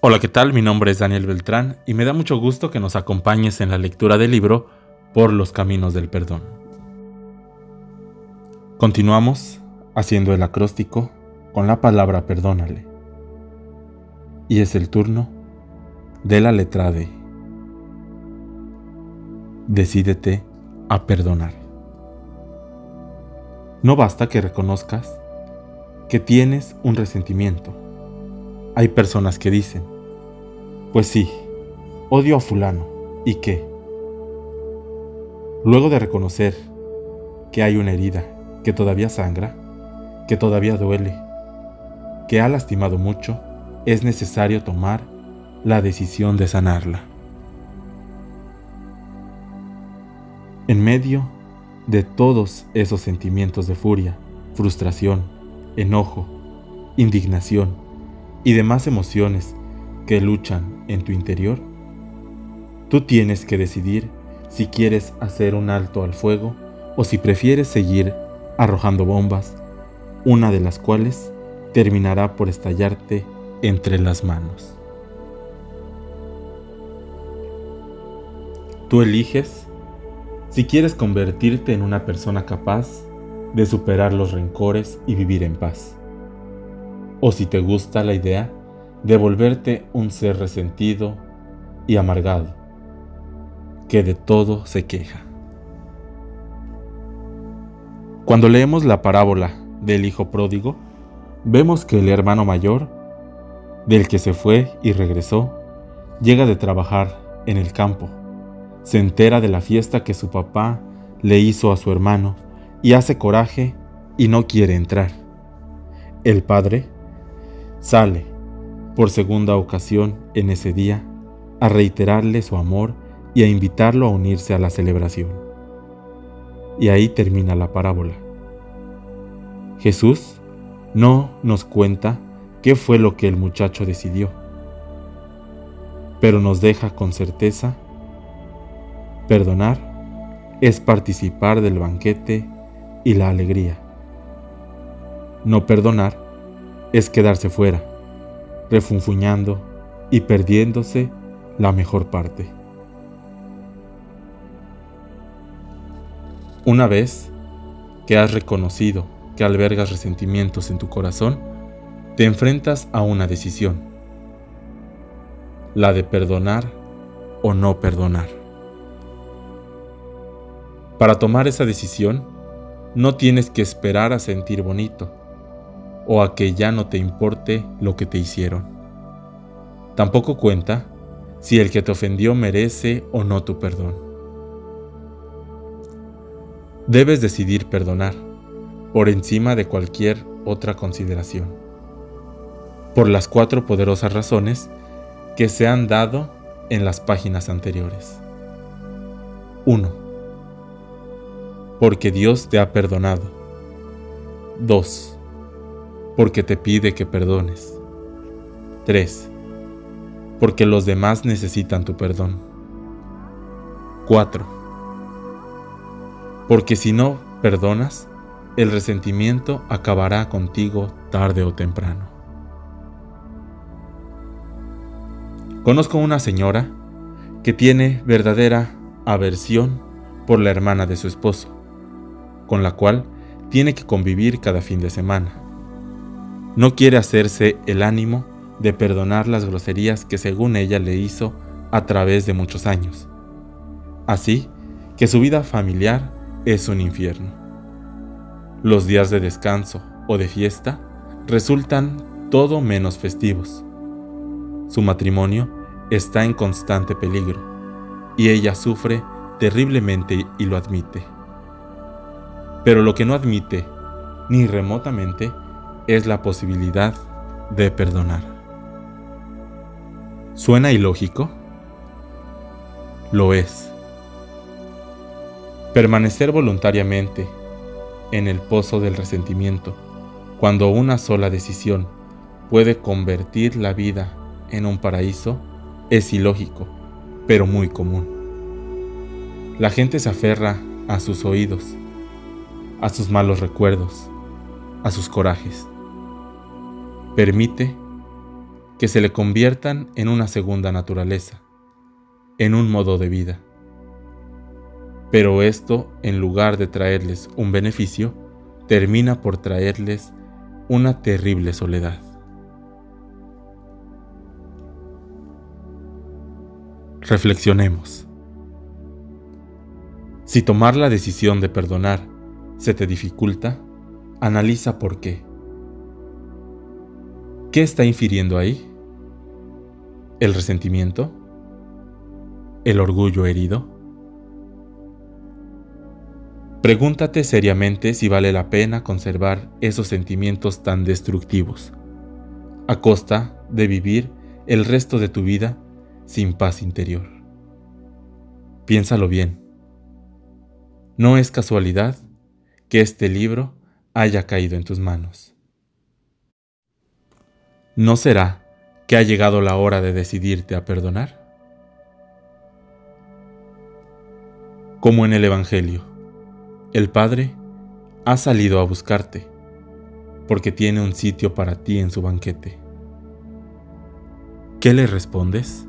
Hola, ¿qué tal? Mi nombre es Daniel Beltrán y me da mucho gusto que nos acompañes en la lectura del libro Por los Caminos del Perdón. Continuamos haciendo el acróstico con la palabra perdónale. Y es el turno de la letra D. Decídete a perdonar. No basta que reconozcas que tienes un resentimiento hay personas que dicen, pues sí, odio a fulano, ¿y qué? Luego de reconocer que hay una herida que todavía sangra, que todavía duele, que ha lastimado mucho, es necesario tomar la decisión de sanarla. En medio de todos esos sentimientos de furia, frustración, enojo, indignación, y demás emociones que luchan en tu interior, tú tienes que decidir si quieres hacer un alto al fuego o si prefieres seguir arrojando bombas, una de las cuales terminará por estallarte entre las manos. Tú eliges si quieres convertirte en una persona capaz de superar los rencores y vivir en paz o si te gusta la idea de volverte un ser resentido y amargado, que de todo se queja. Cuando leemos la parábola del Hijo Pródigo, vemos que el hermano mayor, del que se fue y regresó, llega de trabajar en el campo, se entera de la fiesta que su papá le hizo a su hermano y hace coraje y no quiere entrar. El padre Sale, por segunda ocasión en ese día, a reiterarle su amor y a invitarlo a unirse a la celebración. Y ahí termina la parábola. Jesús no nos cuenta qué fue lo que el muchacho decidió, pero nos deja con certeza, perdonar es participar del banquete y la alegría. No perdonar es quedarse fuera, refunfuñando y perdiéndose la mejor parte. Una vez que has reconocido que albergas resentimientos en tu corazón, te enfrentas a una decisión, la de perdonar o no perdonar. Para tomar esa decisión, no tienes que esperar a sentir bonito o a que ya no te importe lo que te hicieron. Tampoco cuenta si el que te ofendió merece o no tu perdón. Debes decidir perdonar por encima de cualquier otra consideración, por las cuatro poderosas razones que se han dado en las páginas anteriores. 1. Porque Dios te ha perdonado. 2 porque te pide que perdones. 3. Porque los demás necesitan tu perdón. 4. Porque si no perdonas, el resentimiento acabará contigo tarde o temprano. Conozco una señora que tiene verdadera aversión por la hermana de su esposo, con la cual tiene que convivir cada fin de semana no quiere hacerse el ánimo de perdonar las groserías que según ella le hizo a través de muchos años. Así que su vida familiar es un infierno. Los días de descanso o de fiesta resultan todo menos festivos. Su matrimonio está en constante peligro y ella sufre terriblemente y lo admite. Pero lo que no admite, ni remotamente, es la posibilidad de perdonar. ¿Suena ilógico? Lo es. Permanecer voluntariamente en el pozo del resentimiento, cuando una sola decisión puede convertir la vida en un paraíso, es ilógico, pero muy común. La gente se aferra a sus oídos, a sus malos recuerdos, a sus corajes permite que se le conviertan en una segunda naturaleza, en un modo de vida. Pero esto, en lugar de traerles un beneficio, termina por traerles una terrible soledad. Reflexionemos. Si tomar la decisión de perdonar se te dificulta, analiza por qué. ¿Qué está infiriendo ahí? ¿El resentimiento? ¿El orgullo herido? Pregúntate seriamente si vale la pena conservar esos sentimientos tan destructivos, a costa de vivir el resto de tu vida sin paz interior. Piénsalo bien. No es casualidad que este libro haya caído en tus manos. ¿No será que ha llegado la hora de decidirte a perdonar? Como en el Evangelio, el Padre ha salido a buscarte porque tiene un sitio para ti en su banquete. ¿Qué le respondes?